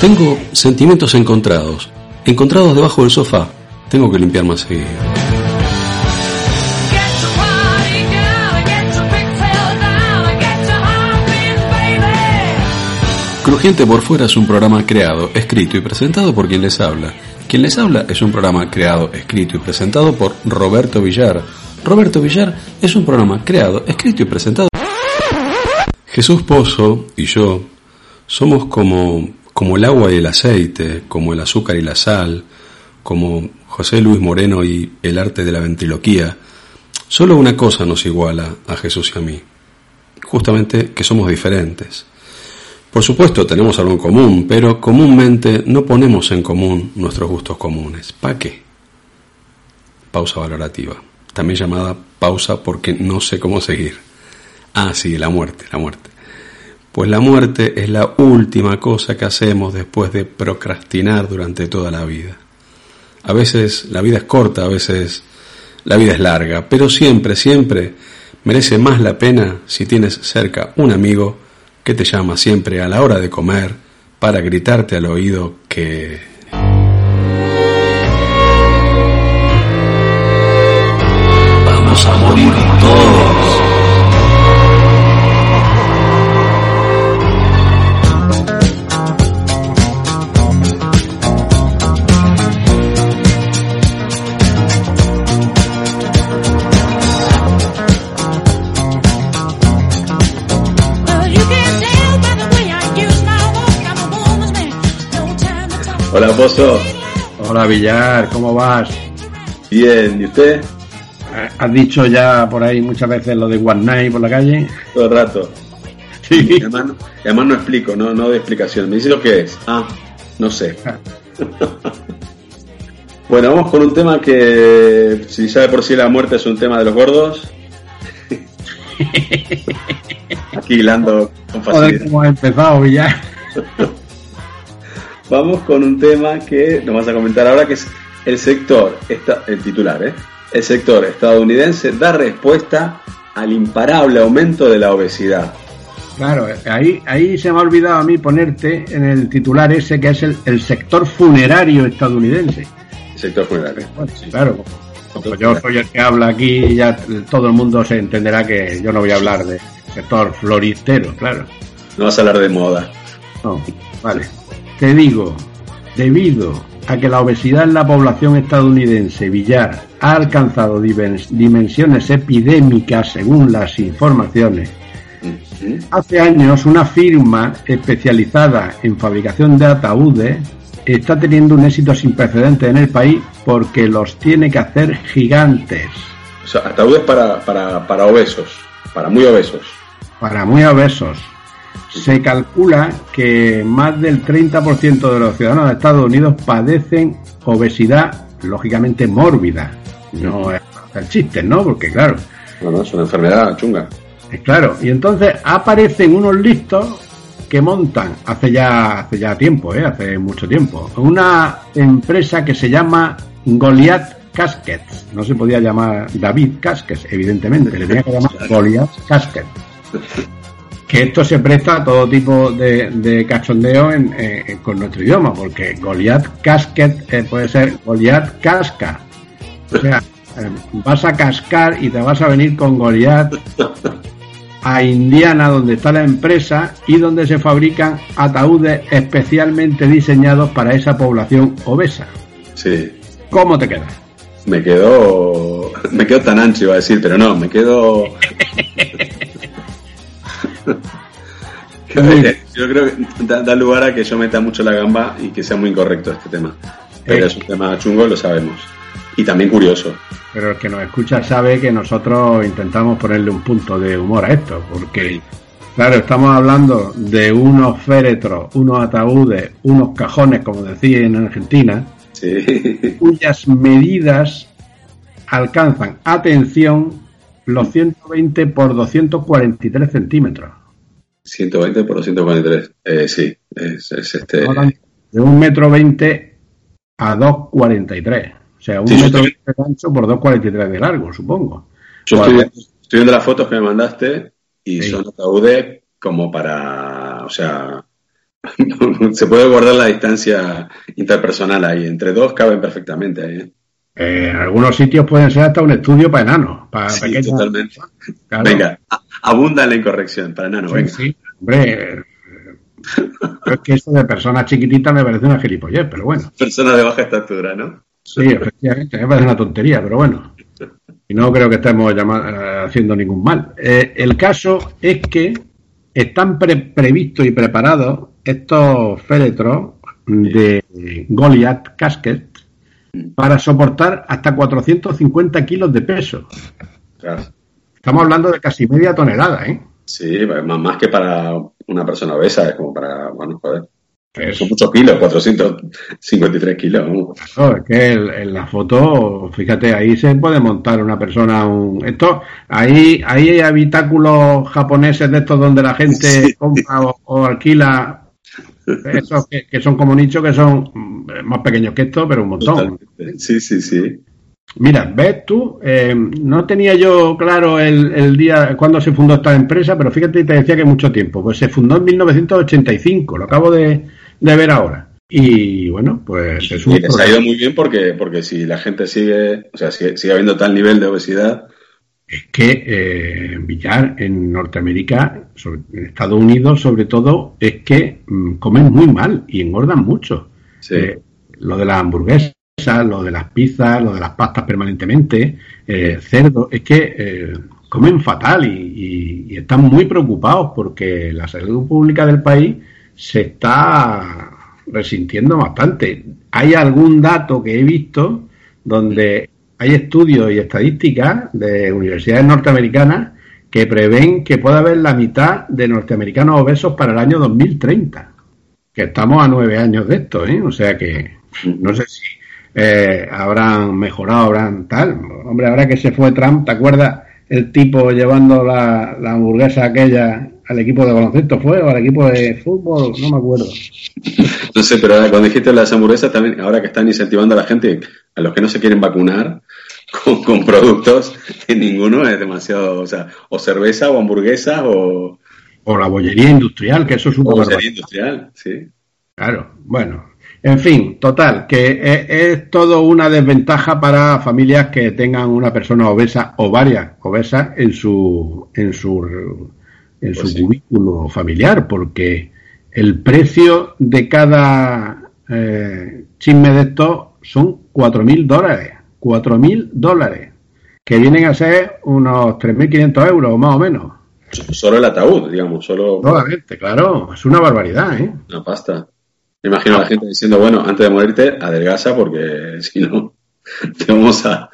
Tengo sentimientos encontrados, encontrados debajo del sofá. Tengo que limpiar más seguido. Crujiente por fuera es un programa creado, escrito y presentado por quien les habla. Quien les habla es un programa creado, escrito y presentado por Roberto Villar. Roberto Villar es un programa creado, escrito y presentado. Jesús Pozo y yo somos como como el agua y el aceite, como el azúcar y la sal, como José Luis Moreno y el arte de la ventriloquía, solo una cosa nos iguala a Jesús y a mí, justamente que somos diferentes. Por supuesto tenemos algo en común, pero comúnmente no ponemos en común nuestros gustos comunes. ¿Para qué? Pausa valorativa, también llamada pausa porque no sé cómo seguir. Ah, sí, la muerte, la muerte pues la muerte es la última cosa que hacemos después de procrastinar durante toda la vida. A veces la vida es corta, a veces la vida es larga, pero siempre, siempre merece más la pena si tienes cerca un amigo que te llama siempre a la hora de comer para gritarte al oído que... Vamos a morir todos. Hola, Pozo. Hola, Villar, ¿cómo vas? Bien, ¿y usted? ¿Has dicho ya por ahí muchas veces lo de One Night por la calle? Todo el rato. Sí. Y además, además, no explico, no, no doy explicación. Me dice lo que es. Ah, no sé. bueno, vamos con un tema que, si sabe por sí la muerte es un tema de los gordos. Aquí hilando con facilidad. Joder, cómo ha empezado, Villar. Vamos con un tema que nos vas a comentar ahora, que es el sector, el titular, ¿eh? el sector estadounidense da respuesta al imparable aumento de la obesidad. Claro, ahí, ahí se me ha olvidado a mí ponerte en el titular ese que es el, sector funerario estadounidense. El sector funerario. claro, como yo soy el que habla aquí, ya todo el mundo se entenderá que yo no voy a hablar de sector floristero, claro. No vas a hablar de moda. No, vale. Te digo, debido a que la obesidad en la población estadounidense, Villar, ha alcanzado dimensiones epidémicas según las informaciones, hace años una firma especializada en fabricación de ataúdes está teniendo un éxito sin precedentes en el país porque los tiene que hacer gigantes. O sea, ataúdes para, para, para obesos, para muy obesos. Para muy obesos se calcula que más del 30% de los ciudadanos de Estados Unidos padecen obesidad, lógicamente mórbida. No es hacer chistes, ¿no? Porque claro. No, no, es una enfermedad chunga. Claro, y entonces aparecen unos listos que montan hace ya hace ya tiempo, ¿eh? hace mucho tiempo, una empresa que se llama Goliath Caskets. No se podía llamar David Caskets, evidentemente, le tenía que llamar Goliath Caskets que esto se presta a todo tipo de, cachondeo con nuestro idioma, porque Goliath Casket eh, puede ser Goliath Casca. O sea, eh, vas a cascar y te vas a venir con Goliath a Indiana, donde está la empresa y donde se fabrican ataúdes especialmente diseñados para esa población obesa. Sí. ¿Cómo te quedas? Me quedo. Me quedo tan ancho, iba a decir, pero no, me quedo. Yo creo que da, lugar a que yo meta mucho la gamba y que sea muy incorrecto este tema. Pero es un tema chungo, lo sabemos. Y también curioso. Pero el que nos escucha sabe que nosotros intentamos ponerle un punto de humor a esto, porque, claro, estamos hablando de unos féretros, unos ataúdes, unos cajones, como decía en Argentina, Sí. cuyas medidas alcanzan, atención, los 120 por 243 centímetros. 120 por 243. Eh, sí, es, es este. De un metro 20 a 2,43. O sea, un Sí, metro estoy- 20 de ancho por 2,43 de largo, supongo. Yo estoy, estoy viendo las fotos que me mandaste y Sí. son ataúdes como para. O sea. se puede guardar la distancia interpersonal ahí. Entre dos caben perfectamente ahí. ¿eh? Eh, en algunos sitios pueden ser hasta un estudio para enanos, para Sí, pequeños. totalmente. Claro. Venga, abunda en la incorrección para nano. Sí, Venga. sí, hombre. eh, Es que eso de personas chiquititas me parece una gilipollez, pero bueno. Persona de baja estatura, ¿no? Sí, efectivamente, me parece una tontería, pero bueno. Y no creo que estemos eh, haciendo ningún mal. Eh, el caso es que están pre- previstos y preparados estos féretros de Goliath Casket para soportar hasta 450 kilos de peso. Claro. Estamos hablando de casi media tonelada, ¿eh? Sí, más, más que para una persona obesa, es como para. Bueno, joder. Son muchos kilos, 453 kilos. Claro, es que el- en la foto, fíjate, ahí se puede montar una persona un esto, ahí, ahí hay habitáculos japoneses de estos donde la gente Sí. compra o, o alquila esos que, que son como nicho que son mm, más pequeños que esto, pero un montón. Totalmente. Sí, sí, sí. Mira, ves tú, Eh, no tenía yo claro el, el día cuando se fundó esta empresa, pero fíjate, te decía que mucho tiempo. Pues se fundó en 1985, lo acabo de, de ver ahora. Y bueno, pues es un Y les ha ido muy bien porque, porque si la gente sigue, o sea, sigue, sigue habiendo tal nivel de obesidad, es que eh, Villar en Norteamérica, sobre- en Estados Unidos sobre todo, es que mm, comen muy mal y engordan mucho. sí. Eh, lo de las hamburguesas, lo de las pizzas, lo de las pastas permanentemente, eh, cerdo, es que eh, comen fatal y, están muy preocupados porque la salud pública del país se está resintiendo bastante. Hay algún dato que he visto donde hay estudios y estadísticas de universidades norteamericanas que prevén que pueda haber la mitad de norteamericanos obesos para el año 2030 que estamos a nueve años de esto, ¿eh? O sea que no sé si eh, habrán mejorado, habrán tal. Hombre, ahora que se fue Trump, ¿te acuerdas el tipo llevando la, la hamburguesa aquella al equipo de baloncesto fue o al equipo de fútbol? No me acuerdo. No sé, pero ahora cuando dijiste las hamburguesas, también, ahora que están incentivando a la gente, a los que no se quieren vacunar, con, con productos que ninguno es demasiado, o sea, o cerveza o hamburguesa o, O la bollería industrial, que eso es barbaridad. bollería industrial, sí. Claro, bueno. En fin, total, que es, es todo una desventaja para familias que tengan una persona obesa o varias obesas en su en su en su Pues sí. cubículo familiar, porque el precio de cada eh, chisme de estos son cuatro mil dólares, cuatro mil dólares, que vienen a ser unos 3.500 euros más o menos. Solo el ataúd, digamos, solo Solamente, claro, es una barbaridad, ¿eh? una pasta. Me imagino a la gente diciendo, bueno, antes de morirte, adelgaza porque si no, te vamos a,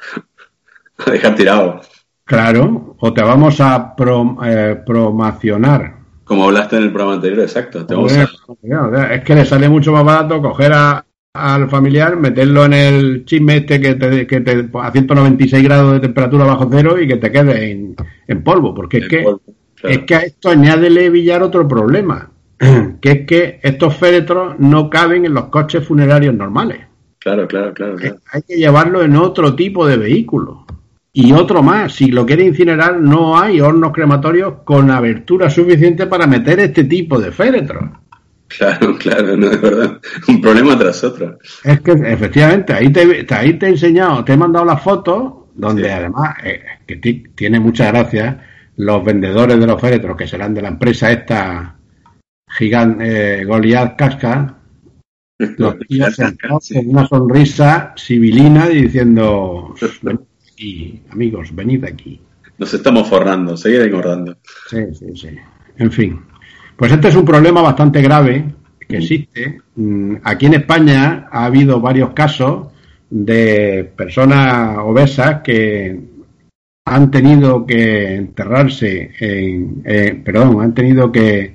a dejar tirado. Claro, o te vamos a prom- eh, promocionar. Como hablaste en el programa anterior, exacto. Te vamos a, Es que le sale mucho más barato coger a- al familiar, meterlo en el chisme este que te, que te a 196 grados de temperatura bajo cero y que te quede en, en polvo, porque es que polvo, claro. es que a esto añádele Villar otro problema, que es que estos féretros no caben en los coches funerarios normales. Claro, claro, claro, claro. Hay que llevarlo en otro tipo de vehículo. Y otro más, si lo quiere incinerar, no hay hornos crematorios con abertura suficiente para meter este tipo de féretros. Claro, claro, no es verdad. Un problema tras otro. Es que efectivamente, ahí te, ahí te he enseñado, te he mandado las fotos, donde Sí. además, eh, que ti- tiene mucha gracia, los vendedores de los féretros, que serán de la empresa esta gigante, eh, Goliath Casca, los tíos sentados con una sonrisa sibilina y diciendo, venid aquí, amigos, venid aquí. Nos estamos forrando, seguir engordando. Sí, sí, sí. En fin. Pues este es un problema bastante grave que existe. Mm, Aquí en España ha habido varios casos de personas obesas que han tenido que enterrarse en, eh, perdón, han tenido que,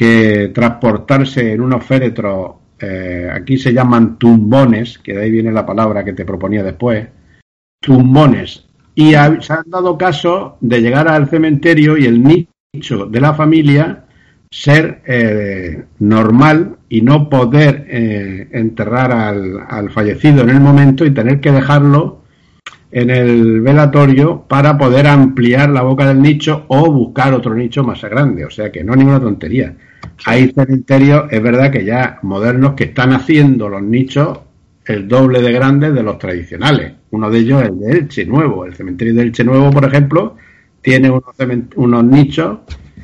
que transportarse en unos féretros, eh, aquí se llaman tumbones, que de ahí viene la palabra que te proponía después, tumbones. Y se han dado casos de llegar al cementerio y el nicho de la familia ser eh, normal y no poder eh, enterrar al, al fallecido en el momento y tener que dejarlo en el velatorio para poder ampliar la boca del nicho o buscar otro nicho más grande. O sea que no es ninguna tontería. Hay cementerios, es verdad que ya modernos, que están haciendo los nichos el doble de grandes de los tradicionales. Uno de ellos es el de Elche Nuevo. El cementerio de Elche Nuevo, por ejemplo, tiene unos, nichos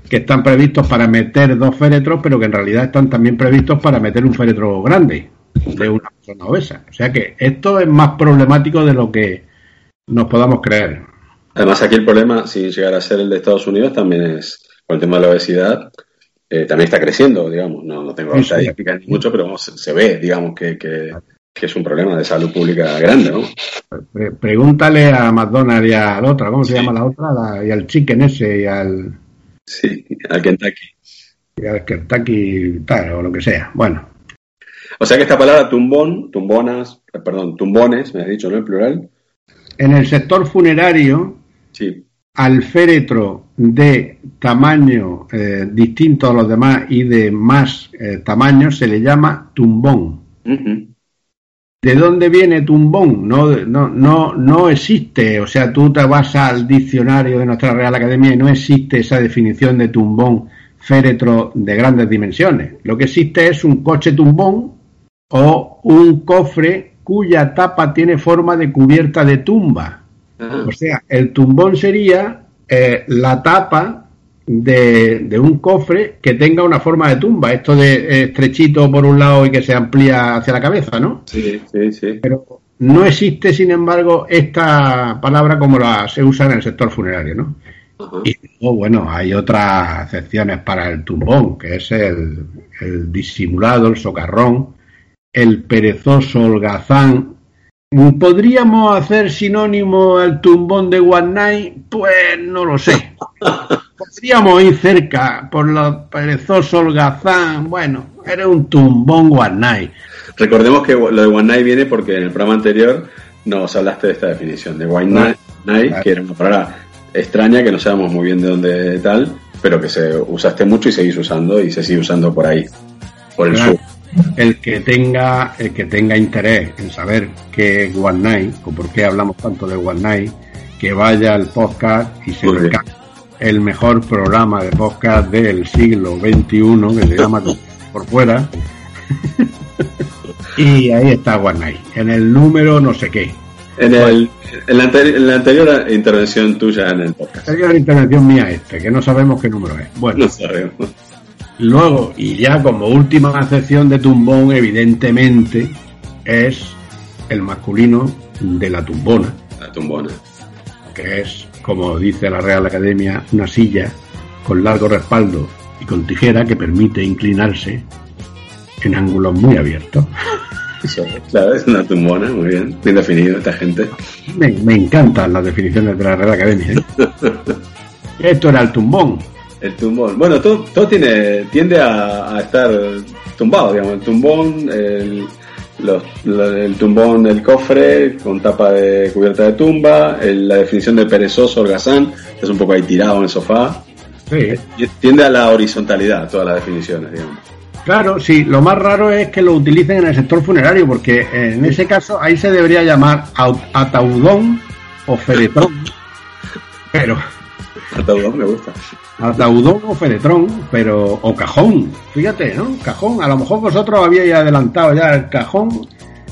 que están previstos para meter dos féretros, pero que en realidad están también previstos para meter un féretro grande de una persona obesa. O sea que esto es más problemático de lo que nos podamos creer. Además, aquí el problema, sin llegar a ser el de Estados Unidos, también es con el tema de la obesidad, eh, también está creciendo, digamos. No, no tengo Sí, sí. estadísticas ni mucho, pero vamos, se, ve, digamos, que, que, que es un problema de salud pública grande, ¿no? Pre- pregúntale a McDonald's y a la otra, ¿cómo se llama la otra? La- y al chicken ese y al, Sí, al Kentucky. y al Kentucky tal, o lo que sea. Bueno, O sea que esta palabra tumbón, tumbonas, perdón, tumbones, me has dicho, ¿no? En plural. en el sector funerario, Sí. Al féretro de tamaño eh, distinto a los demás y de más eh, tamaño se le llama tumbón. ¿De dónde viene tumbón? No, no, no, no existe. O sea, tú te vas al diccionario de nuestra Real Academia y no existe esa definición de tumbón féretro de grandes dimensiones. Lo que existe es un coche tumbón o un cofre cuya tapa tiene forma de cubierta de tumba. Ah, O sea, el tumbón sería eh, la tapa de, de un cofre que tenga una forma de tumba. Esto de estrechito por un lado y que se amplía hacia la cabeza, ¿no? sí, sí, sí. Pero no existe, sin embargo, esta palabra como la se usa en el sector funerario, ¿no? Ajá. Y luego, bueno, hay otras acepciones para el tumbón, que es el, el disimulado, el socarrón, el perezoso holgazán. ¿Podríamos hacer sinónimo al tumbón de One Night? Pues no lo sé. Podríamos ir cerca por los perezosos holgazán. Bueno, era un tumbón One Night. Recordemos que lo de One Night viene porque en el programa anterior nos hablaste de esta definición de One Night, Night, Claro. que era una palabra extraña que no sabemos muy bien de dónde tal, pero que se usaste mucho y seguís usando y se sigue usando por ahí, por el Claro. sur. El que tenga el que tenga interés en saber qué es One Night o por qué hablamos tanto de One Night que vaya al podcast y se descargue el mejor programa de podcast del siglo XXI que se llama por fuera. Y ahí está One Night en el número no sé qué. En, el, en, la anteri- en la anterior intervención tuya en el podcast. la intervención mía este que no sabemos qué número es. Bueno. No sabemos. Luego, y ya como última acepción de tumbón, evidentemente, es el masculino de la tumbona, La tumbona. que es, como dice la Real Academia, una silla con largo respaldo y con tijera que permite inclinarse en ángulos muy abiertos. Claro, es una tumbona, muy bien. Bien definido esta gente. Me, me encantan las definiciones de la Real Academia. ¿eh? Esto era el tumbón. El tumbón. Bueno, todo, todo tiene, tiende a, a estar tumbado, digamos. El tumbón, el, los- lo- el tumbón del cofre con tapa de cubierta de tumba, el- la definición de perezoso, holgazán, es un poco ahí tirado en el sofá. Sí. Tiende a la horizontalidad, todas las definiciones, digamos. Claro, sí, lo más raro es que lo utilicen en el sector funerario, porque en ese caso ahí se debería llamar au- ataudón o feretrón. Pero, Ataudón me gusta. ataudón o feretrón, pero, o cajón, fíjate, ¿no? Cajón, a lo mejor vosotros habíais adelantado ya el cajón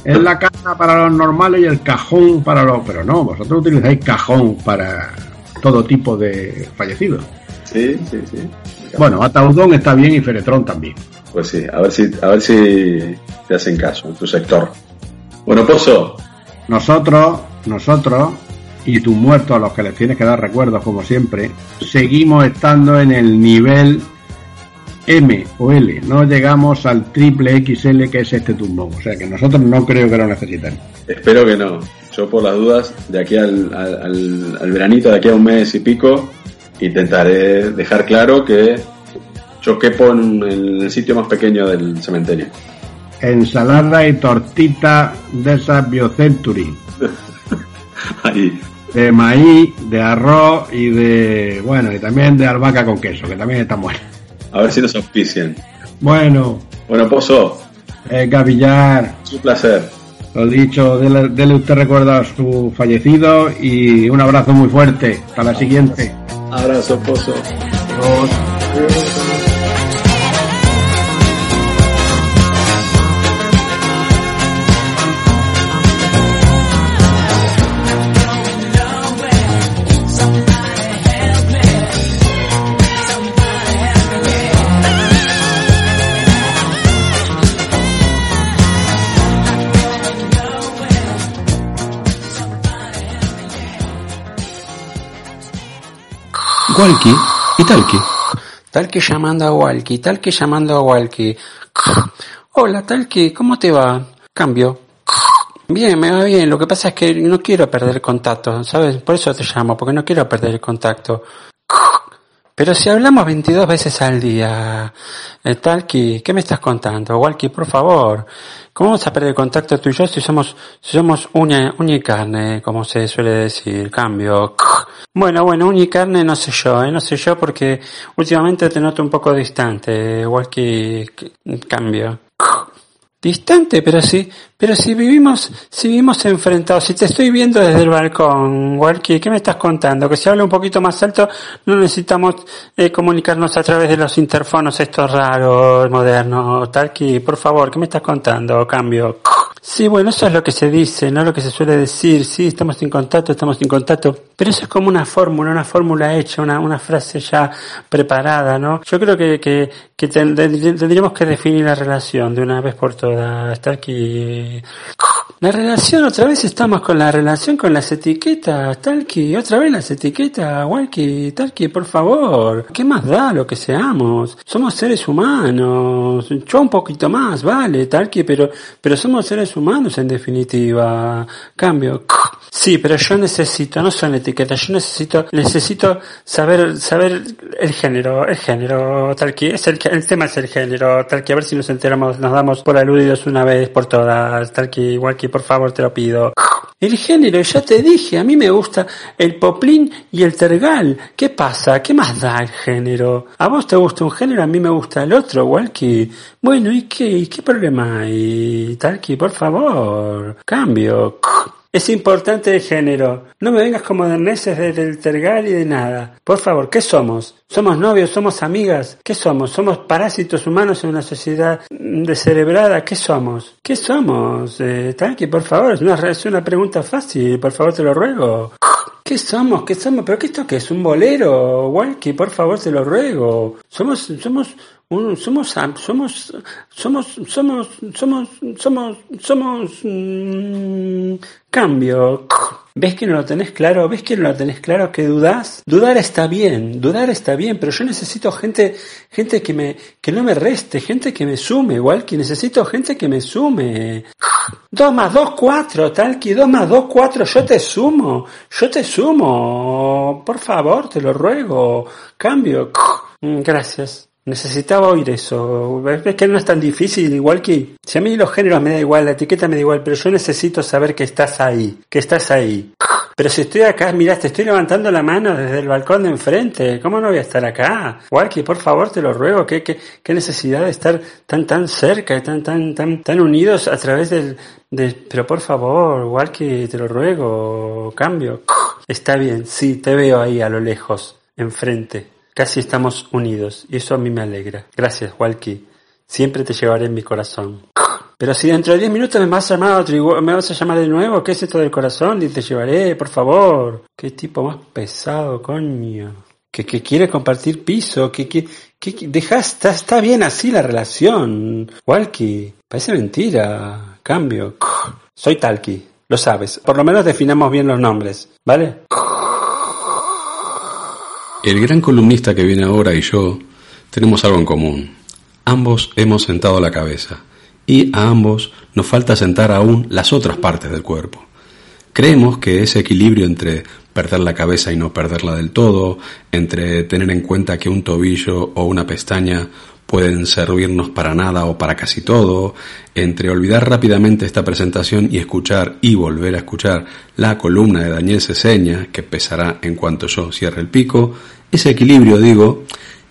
es la caja para los normales y el cajón para los, pero no, vosotros utilizáis cajón para todo tipo de fallecidos. Sí, sí, sí. Bueno, ataudón está bien y feretrón también. Pues sí, a ver si, a ver si te hacen caso en tu sector. Bueno, Pozo, Nosotros, nosotros y tus muertos a los que les tienes que dar recuerdos como siempre, seguimos estando en el nivel M o L. No llegamos al triple XL que es este tumbón. O sea que nosotros no creo que lo necesitemos. Espero que no. Yo por las dudas, de aquí al, al, al veranito, de aquí a un mes y pico, intentaré dejar claro que yo quepo en el sitio más pequeño del cementerio. Ensalada y tortita de esas Biocentury. Ahí. De maíz, de arroz y de. Bueno, y también de albahaca con queso, que también está bueno. A ver si nos auspician. Bueno, Bueno, Pozo, eh, Gavillar, un placer. lo dicho, dele, dele usted recuerdo a su fallecido y un abrazo muy fuerte. Hasta la siguiente. Abrazo, Pozo. Walkie y Talkie. Talque llamando a Walkie, Talque llamando a Walkie. Hola Talque, ¿cómo te va? Cambio. Bien, me va bien. Lo que pasa es que no quiero perder contacto, ¿sabes? Por eso te llamo, porque no quiero perder el contacto. Pero si hablamos 22 veces al día, eh, Talqui, ¿qué me estás contando? Walkie, por favor. ¿Cómo vamos a perder el contacto tú y yo si somos, si somos uña, uña y carne, como se suele decir? Cambio. Bueno, bueno, uña y carne no sé yo, ¿eh? No sé yo porque últimamente te noto un poco distante, Walkie. Cambio. Distante, pero sí, pero si vivimos, si vivimos enfrentados, si te estoy viendo desde el balcón, Walkie, ¿qué me estás contando? Que si habla un poquito más alto, no necesitamos eh, comunicarnos a través de los interfonos estos raros, modernos, Talki, por favor, ¿qué me estás contando? Cambio. Sí, bueno, eso es lo que se dice, no lo que se suele decir. Sí, estamos en contacto, estamos en contacto. Pero eso es como una fórmula, una fórmula hecha, una, una frase ya preparada, ¿no? Yo creo que, que, que ten- tendríamos que definir la relación de una vez por todas. Está aquí. La relación, otra vez estamos con la relación con las etiquetas, Talki, otra vez las etiquetas, Walkie, Talki, por favor. ¿Qué más da lo que seamos? Somos seres humanos, yo un poquito más, vale, Talki, pero, pero somos seres humanos en definitiva. Cambio. Sí, pero yo necesito, no son etiquetas, yo necesito, necesito saber, saber el género, el género, Talki, es el, el tema es el género, Talki, a ver si nos enteramos, nos damos por una vez por todas, Talki, Walkie, por favor, te lo pido. El género, ya te dije, a mí me gusta el poplín y el tergal. ¿Qué pasa? ¿Qué más da el género? A vos te gusta un género, a mí me gusta el otro, Walkie. Bueno, ¿y qué, ¿Y qué problema hay? Talki, por favor, cambio. Es importante el género. No me vengas como de meses del tergal y de nada. Por favor, ¿qué somos? ¿Somos novios? ¿Somos amigas? ¿Qué somos? ¿Somos parásitos humanos en una sociedad descerebrada? ¿Qué somos? ¿Qué somos? Eh, Talki, por favor, es una, es una pregunta fácil. Por favor, te lo ruego. ¿Qué somos? ¿Qué somos? ¿Pero qué esto qué es? ¿Un bolero? Walkie, por favor, te lo ruego. Somos, somos, un, somos, somos, somos, somos, somos, somos, somos, mm, cambio. ¿Ves que no lo tenés claro? ¿Ves que no lo tenés claro? ¿Que dudás? Dudar está bien, dudar está bien, pero yo necesito gente, gente que me, que no me reste, gente que me sume, Walkie, necesito gente que me sume. Dos más dos, cuatro, Talki, dos más dos, cuatro, yo te sumo, yo te sumo, por favor, te lo ruego, cambio. Gracias. Necesitaba oír eso. ¿Ves que no es tan difícil? Igual que, si a mí los géneros me da igual, la etiqueta me da igual, pero yo necesito saber que estás ahí, que estás ahí. Pero si estoy acá, mirá, te estoy levantando la mano desde el balcón de enfrente. ¿Cómo no voy a estar acá? Walkie, por favor, te lo ruego. ¿Qué, qué, qué necesidad de estar tan, tan cerca y tan, tan, tan, tan unidos a través del, del... Pero por favor, Walkie, te lo ruego. Cambio. Está bien, sí, te veo ahí a lo lejos, enfrente. Casi estamos unidos y eso a mí me alegra. Gracias, Walkie. Siempre te llevaré en mi corazón. Pero si dentro de 10 minutos me vas a llamar otro me vas a llamar de nuevo, ¿qué es esto del corazón? Y te llevaré, por favor. Qué tipo más pesado, coño. Que, quiere compartir piso, que, que, que, está, está bien así la relación. Walkie, parece mentira. Cambio. Soy Talki, lo sabes. Por lo menos definamos bien los nombres, ¿vale? El gran columnista que viene ahora y yo tenemos algo en común. Ambos hemos sentado la cabeza y a ambos nos falta sentar aún las otras partes del cuerpo. Creemos que ese equilibrio entre perder la cabeza y no perderla del todo, entre tener en cuenta que un tobillo o una pestaña pueden servirnos para nada o para casi todo, entre olvidar rápidamente esta presentación y escuchar y volver a escuchar la columna de Daniel Ceseña, que pesará en cuanto yo cierre el pico, ese equilibrio, digo,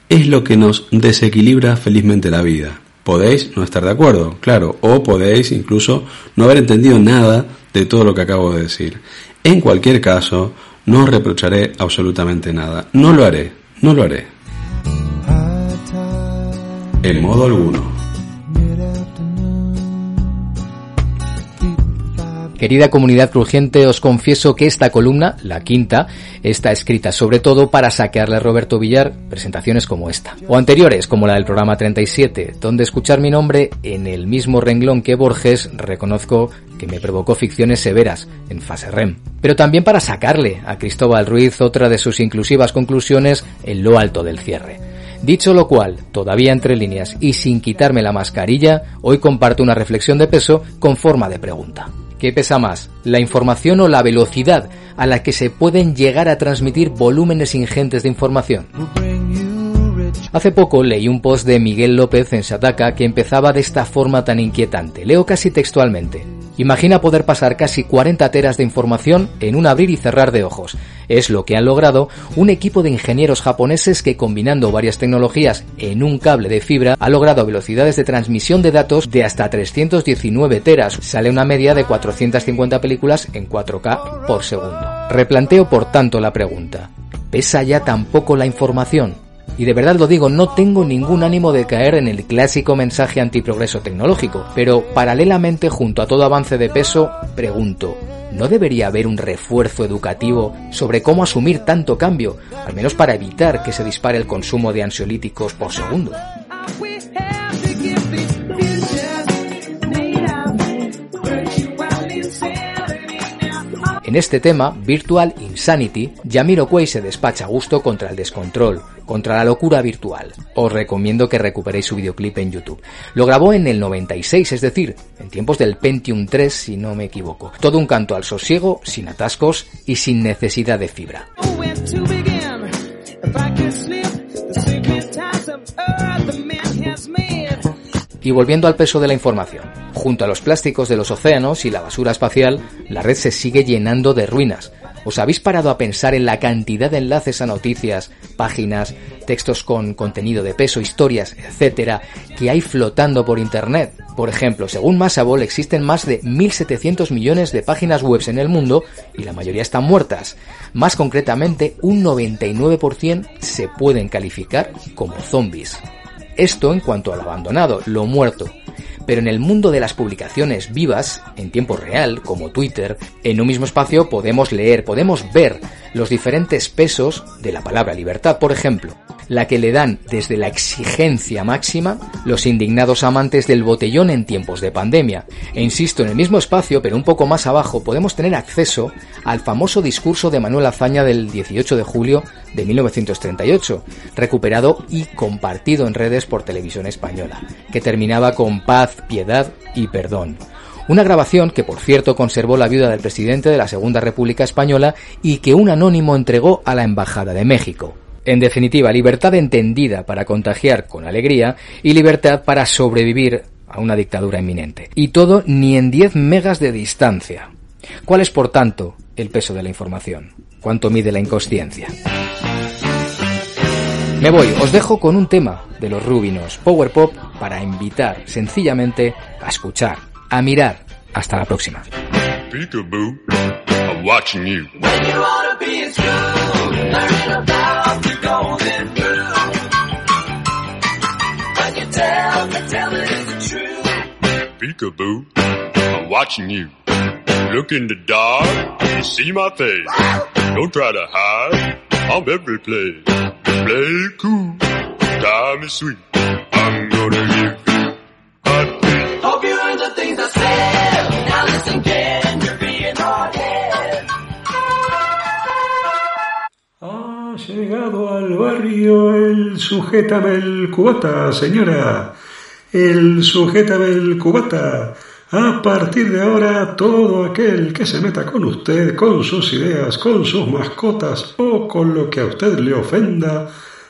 es lo que nos desequilibra felizmente la vida. Podéis no estar de acuerdo, claro, o podéis incluso no haber entendido nada de todo lo que acabo de decir. En cualquier caso, no reprocharé absolutamente nada. No lo haré, no lo haré. En modo alguno. Querida comunidad crujiente, os confieso que esta columna, la quinta, está escrita sobre todo para saquearle a Roberto Villar presentaciones como esta, o anteriores como la del programa 37, donde escuchar mi nombre en el mismo renglón que Borges reconozco que me provocó ficciones severas en fase REM. Pero también para sacarle a Cristóbal Ruiz otra de sus inclusivas conclusiones en lo alto del cierre. Dicho lo cual, todavía entre líneas y sin quitarme la mascarilla, hoy comparto una reflexión de peso con forma de pregunta. ¿Qué pesa más, la información o la velocidad a la que se pueden llegar a transmitir volúmenes ingentes de información? Hace poco leí un post de Miguel López en Sataka que empezaba de esta forma tan inquietante. Leo casi textualmente. Imagina poder pasar casi 40 teras de información en un abrir y cerrar de ojos. Es lo que han logrado un equipo de ingenieros japoneses que combinando varias tecnologías en un cable de fibra ha logrado velocidades de transmisión de datos de hasta 319 teras. Sale una media de 450 películas en 4K por segundo. Replanteo por tanto la pregunta. ¿Pesa ya tampoco la información? Y de verdad lo digo, no tengo ningún ánimo de caer en el clásico mensaje antiprogreso tecnológico, pero paralelamente junto a todo avance de peso, pregunto, ¿no debería haber un refuerzo educativo sobre cómo asumir tanto cambio, al menos para evitar que se dispare el consumo de ansiolíticos por segundo? En este tema, Virtual Insanity, Jamiroquai se despacha a gusto contra el descontrol, contra la locura virtual. Os recomiendo que recuperéis su videoclip en YouTube. Lo grabó en el 96, es decir, en tiempos del Pentium 3 si no me equivoco. Todo un canto al sosiego, sin atascos y sin necesidad de fibra. Y volviendo al peso de la información, junto a los plásticos de los océanos y la basura espacial, la red se sigue llenando de ruinas. ¿Os habéis parado a pensar en la cantidad de enlaces a noticias, páginas, textos con contenido de peso, historias, etcétera, que hay flotando por internet? Por ejemplo, según Massable existen más de 1.700 millones de páginas web en el mundo y la mayoría están muertas. Más concretamente, un 99% se pueden calificar como zombies. Esto en cuanto al abandonado, lo muerto. Pero en el mundo de las publicaciones vivas, en tiempo real, como Twitter, en un mismo espacio podemos leer, podemos ver los diferentes pesos de la palabra libertad, por ejemplo la que le dan desde la exigencia máxima los indignados amantes del botellón en tiempos de pandemia. E insisto, en el mismo espacio, pero un poco más abajo, podemos tener acceso al famoso discurso de Manuel Azaña del 18 de julio de 1938, recuperado y compartido en redes por televisión española, que terminaba con paz, piedad y perdón. Una grabación que, por cierto, conservó la viuda del presidente de la Segunda República Española y que un anónimo entregó a la Embajada de México. En definitiva, libertad entendida para contagiar con alegría y libertad para sobrevivir a una dictadura inminente. Y todo ni en 10 megas de distancia. ¿Cuál es, por tanto, el peso de la información? ¿Cuánto mide la inconsciencia? Me voy, os dejo con un tema de los Rubinos, Power Pop, para invitar sencillamente a escuchar, a mirar. Hasta la próxima. Peekaboo, I'm watching you. Look in the dark, you see my face. Don't try to hide, I'm every place. Play cool, time is sweet. I'm gonna give you hot beat. Hope you heard the things I said. Now listen, can you're being hard-headed. Ha llegado al barrio barrio el sujétame el cubata, señora. El sujétame el cubata. A partir de ahora, todo aquel que se meta con usted, con sus ideas, con sus mascotas o con lo que a usted le ofenda,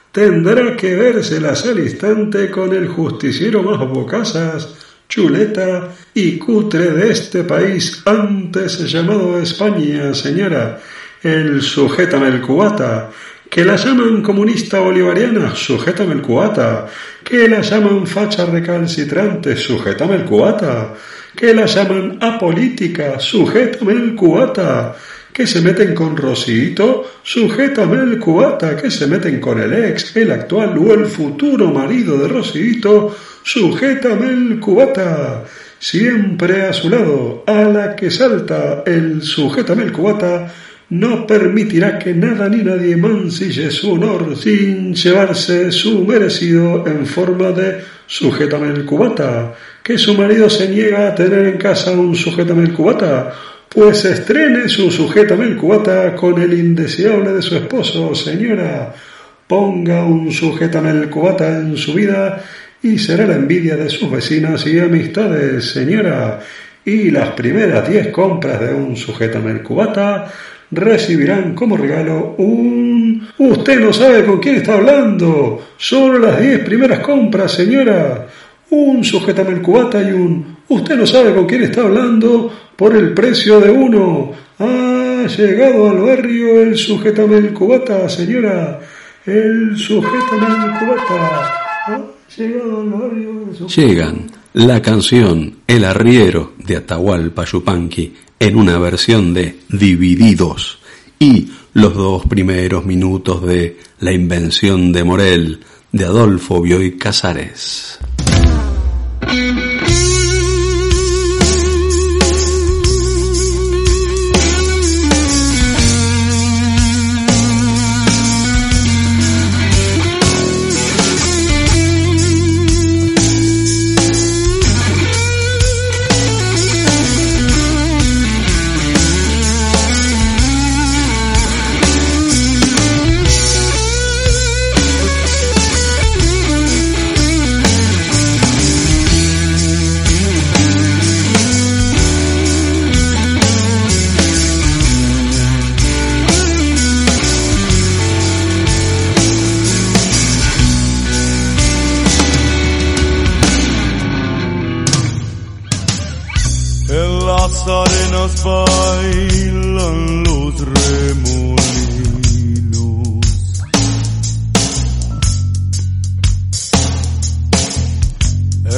tendrá que vérselas al instante con el justiciero más bocazas, chuleta y cutre de este país antes llamado España, señora, el sujétame el cubata, que la llaman comunista bolivariana, sujétame el cubata, que la llaman facha recalcitrante, sujétame el cubata, que la llaman apolítica, sujétame el cubata, que se meten con Rosito, sujétame el cubata, que se meten con el ex, el actual o el futuro marido de Rosito, sujétame el cubata. Siempre a su lado, a la que salta el sujétame el cubata, no permitirá que nada ni nadie mancille su honor sin llevarse su merecido en forma de sujétame el cubata. Que su marido se niega a tener en casa un sujétame el cubata, pues estrene su sujétame el cubata con el indeseable de su esposo, señora. Ponga un sujétame el cubata en su vida y será la envidia de sus vecinas y amistades, señora. Y las primeras diez compras de un sujétame el cubata recibirán como regalo un... Usted no sabe con quién está hablando. Solo las diez primeras compras, señora. Un sujetame el cubata y un... Usted no sabe con quién está hablando por el precio de uno. Ha llegado al barrio el sujetame el cubata, señora. El sujetame el cubata. Ha llegado al barrio el Llegan la canción El arriero de Atahualpa Yupanqui en una versión de Divididos y los dos primeros minutos de La invención de Morel de Adolfo Bioy Casares.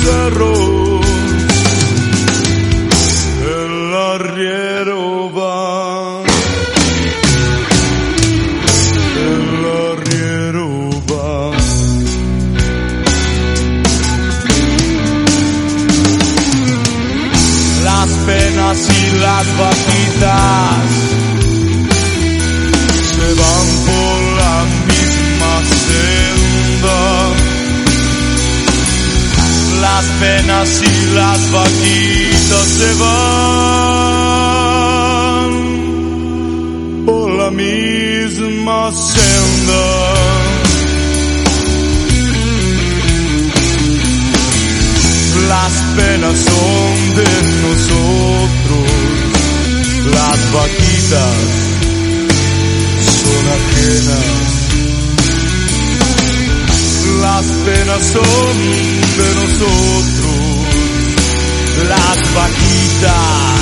cigarro son de nosotros, las vaquitas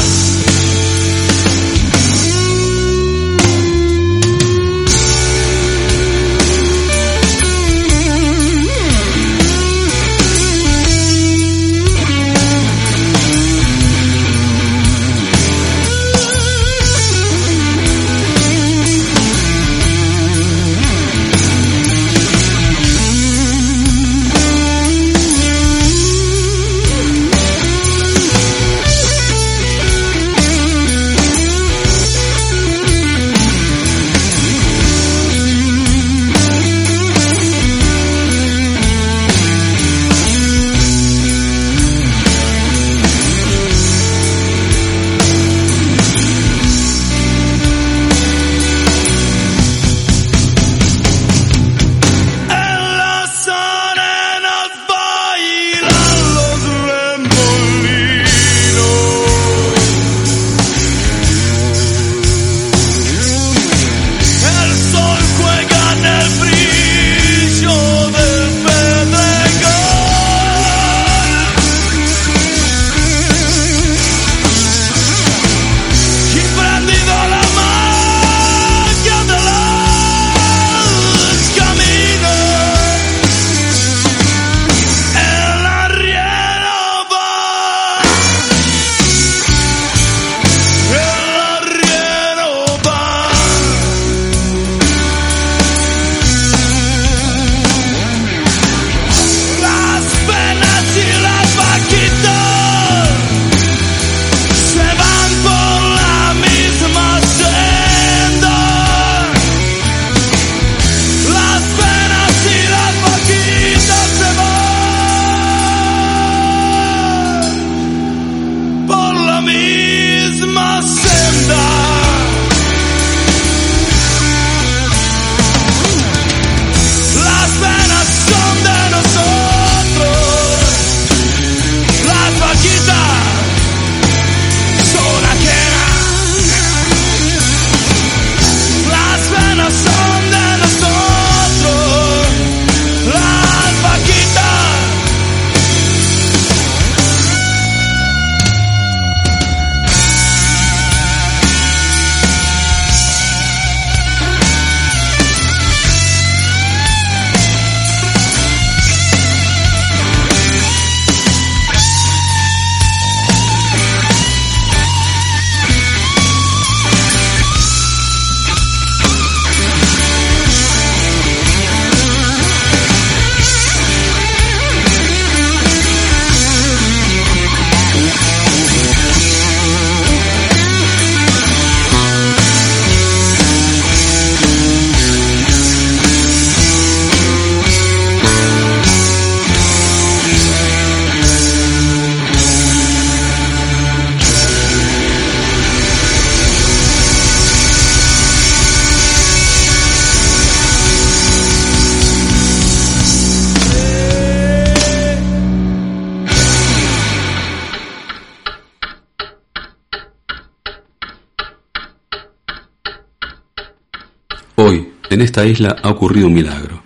En esta isla ha ocurrido un milagro.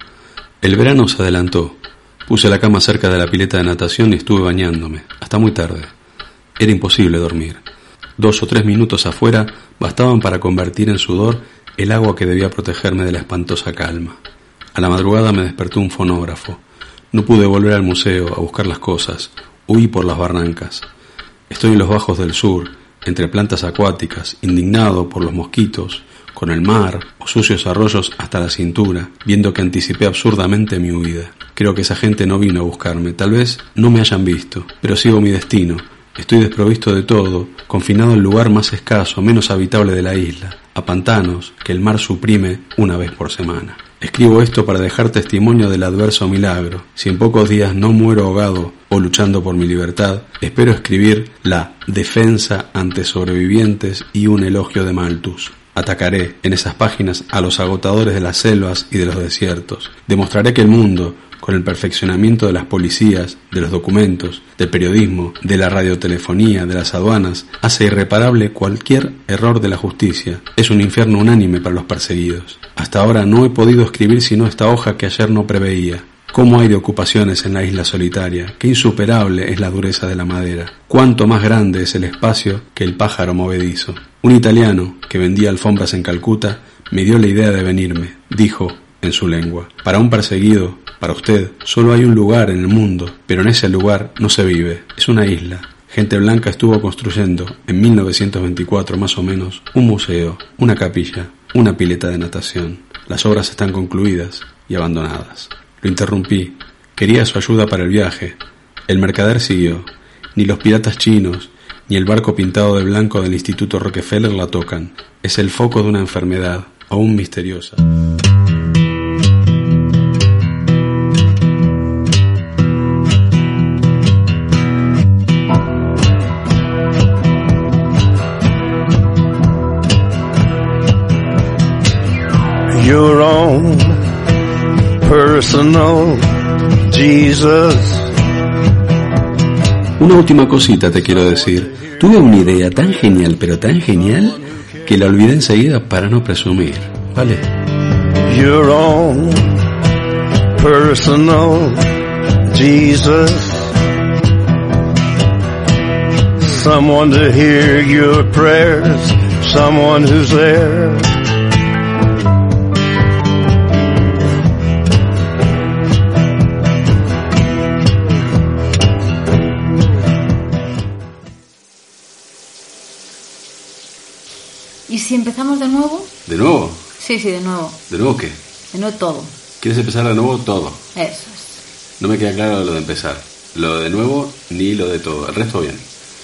El verano se adelantó. Puse la cama cerca de la pileta de natación y estuve bañándome, hasta muy tarde. Era imposible dormir. Dos o tres minutos afuera bastaban para convertir en sudor el agua que debía protegerme de la espantosa calma. A la madrugada me despertó un fonógrafo. No pude volver al museo a buscar las cosas. Huí por las barrancas. Estoy en los bajos del sur, entre plantas acuáticas, indignado por los mosquitos, con el mar o sucios arroyos hasta la cintura, viendo que anticipé absurdamente mi huida. Creo que esa gente no vino a buscarme, tal vez no me hayan visto, pero sigo mi destino. Estoy desprovisto de todo, confinado al lugar más escaso, menos habitable de la isla, a pantanos que el mar suprime una vez por semana. Escribo esto para dejar testimonio del adverso milagro. Si en pocos días no muero ahogado o luchando por mi libertad, espero escribir la defensa ante sobrevivientes y un elogio de Malthus. Atacaré en esas páginas a los agotadores de las selvas y de los desiertos. Demostraré que el mundo, con el perfeccionamiento de las policías, de los documentos, del periodismo, de la radiotelefonía, de las aduanas, hace irreparable cualquier error de la justicia. Es un infierno unánime para los perseguidos. Hasta ahora no he podido escribir sino esta hoja que ayer no preveía. ¿Cómo hay de ocupaciones en la isla solitaria? Qué insuperable es la dureza de la madera. Cuánto más grande es el espacio que el pájaro movedizo. Un italiano que vendía alfombras en Calcuta me dio la idea de venirme. Dijo, en su lengua. Para un perseguido, para usted, solo hay un lugar en el mundo, pero en ese lugar no se vive. Es una isla. Gente Blanca estuvo construyendo, en 1924 más o menos, un museo, una capilla, una pileta de natación. Las obras están concluidas y abandonadas. Lo interrumpí. Quería su ayuda para el viaje. El mercader siguió. Ni los piratas chinos, ni el barco pintado de blanco del Instituto Rockefeller la tocan. Es el foco de una enfermedad, aún misteriosa. Personal Jesus. Una última cosita te quiero decir. Tuve una idea tan genial, pero tan genial, que la olvidé enseguida para no presumir. ¿Vale? Your own personal Jesus. Someone to hear your prayers, someone who's there. Empezamos de nuevo? ¿De nuevo? Sí, sí, de nuevo. ¿De nuevo qué? De nuevo todo. ¿Quieres empezar de nuevo todo? Eso es. No me queda claro lo de empezar. Lo de nuevo ni lo de todo. El resto bien.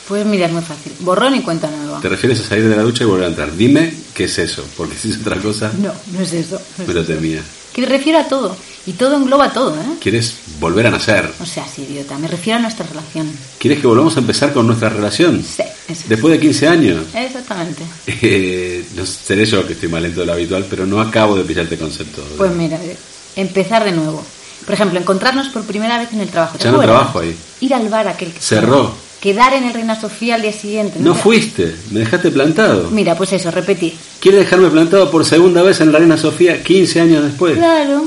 Pues mira, es muy fácil. Borrón y cuenta nueva. ¿Te refieres a salir de la ducha y volver a entrar? Dime qué es eso, porque si es otra cosa, No, no es eso. no es me lo temía. Que me refiero a todo. Y todo engloba todo, ¿eh? ¿Quieres volver a nacer? O sea, sí, idiota. Me refiero a nuestra relación. ¿Quieres que volvamos a empezar con nuestra relación? Sí, eso. Después de 15 años. Exactamente. Eh, no seré yo que estoy más lento de lo habitual, pero no acabo de pillarte concepto. Pues mira, empezar de nuevo. Por ejemplo, encontrarnos por primera vez en el trabajo. ¿te Ya no trabajo ahí. Ir al bar aquel que Cerró. Quedar en el Reina Sofía al día siguiente. No fuiste, me dejaste plantado. Mira, pues eso, repetir. ¿Quieres dejarme plantado por segunda vez en la Arena Sofía 15 años después? Claro,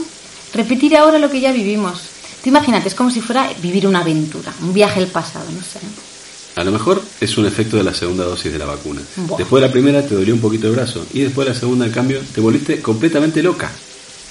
repetir ahora lo que ya vivimos. Tú imagínate, es como si fuera vivir una aventura, un viaje al pasado, no sé. A lo mejor es un efecto de la segunda dosis de la vacuna. Buah. Después de la primera te dolió un poquito el brazo y después de la segunda, en cambio, te volviste completamente loca.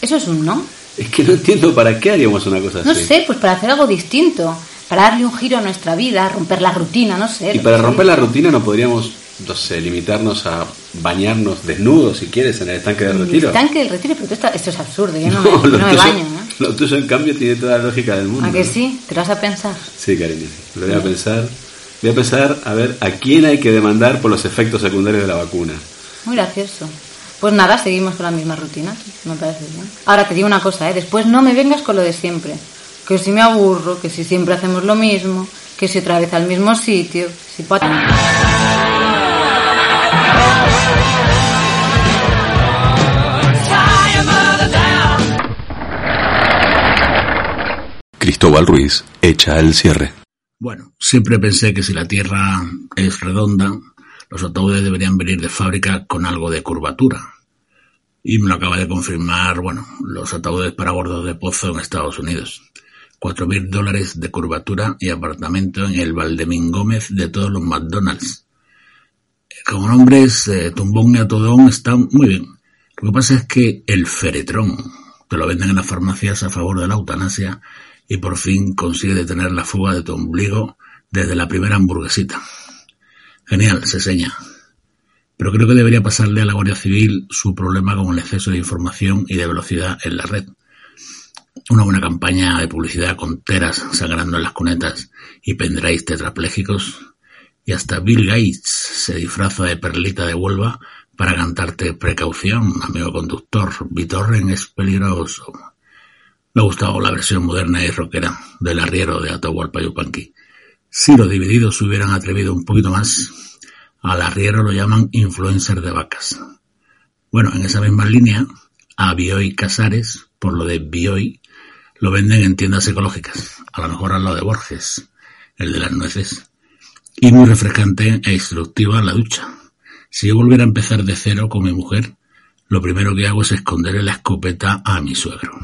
Eso es un no. Es que no entiendo para qué haríamos una cosa No así. sé, pues para hacer algo distinto, para darle un giro a nuestra vida, romper la rutina, no sé. Y para romper la rutina no podríamos, no sé, limitarnos a bañarnos desnudos, si quieres, en el estanque de El retiro. estanque del retiro, pero esto, esto es absurdo, yo no, No, me, lo, no me tuyo, baño, ¿no? lo tuyo, en cambio, tiene toda la lógica del mundo. ¿A que sí? ¿Te lo vas a pensar? Sí, cariño. Lo voy a pensar. Voy a pensar a ver a quién hay que demandar por los efectos secundarios de la vacuna. Muy gracioso. Pues nada, seguimos con la misma rutina, me parece bien. Ahora te digo una cosa, ¿eh? después no me vengas con lo de siempre. Que si me aburro, que si siempre hacemos lo mismo, que si otra vez al mismo sitio, si Cristóbal Ruiz echa el cierre. Bueno, siempre pensé que si la Tierra es redonda, los ataúdes deberían venir de fábrica con algo de curvatura. Y me lo acaba de confirmar, bueno, los ataúdes para bordos de pozo en Estados Unidos. Cuatro mil dólares de curvatura y apartamento en el Valdemín Gómez de todos los McDonald's. Como nombres, eh, Tumbón y Atodón están muy bien. Lo que pasa es que el feretrón te lo venden en las farmacias a favor de la eutanasia y por fin consigue detener la fuga de tu ombligo desde la primera hamburguesita. Genial, se seña. Pero creo que debería pasarle a la Guardia Civil su problema con el exceso de información y de velocidad en la red. Una buena campaña de publicidad con teras sangrando en las cunetas y pendrives tetraplégicos. Y hasta Bill Gates se disfraza de perlita de Huelva para cantarte precaución, amigo conductor. Vitorren es peligroso. Me ha gustado la versión moderna y rockera del arriero de Atahualpa Yupanqui. Si los divididos se hubieran atrevido un poquito más, al arriero lo llaman influencer de vacas. Bueno, en esa misma línea, a Bioy Casares, por lo de Bioy, lo venden en tiendas ecológicas, a lo mejor al lado de Borges, el de las nueces, y muy refrescante e instructiva la ducha. Si yo volviera a empezar de cero con mi mujer, lo primero que hago es esconderle la escopeta a mi suegro.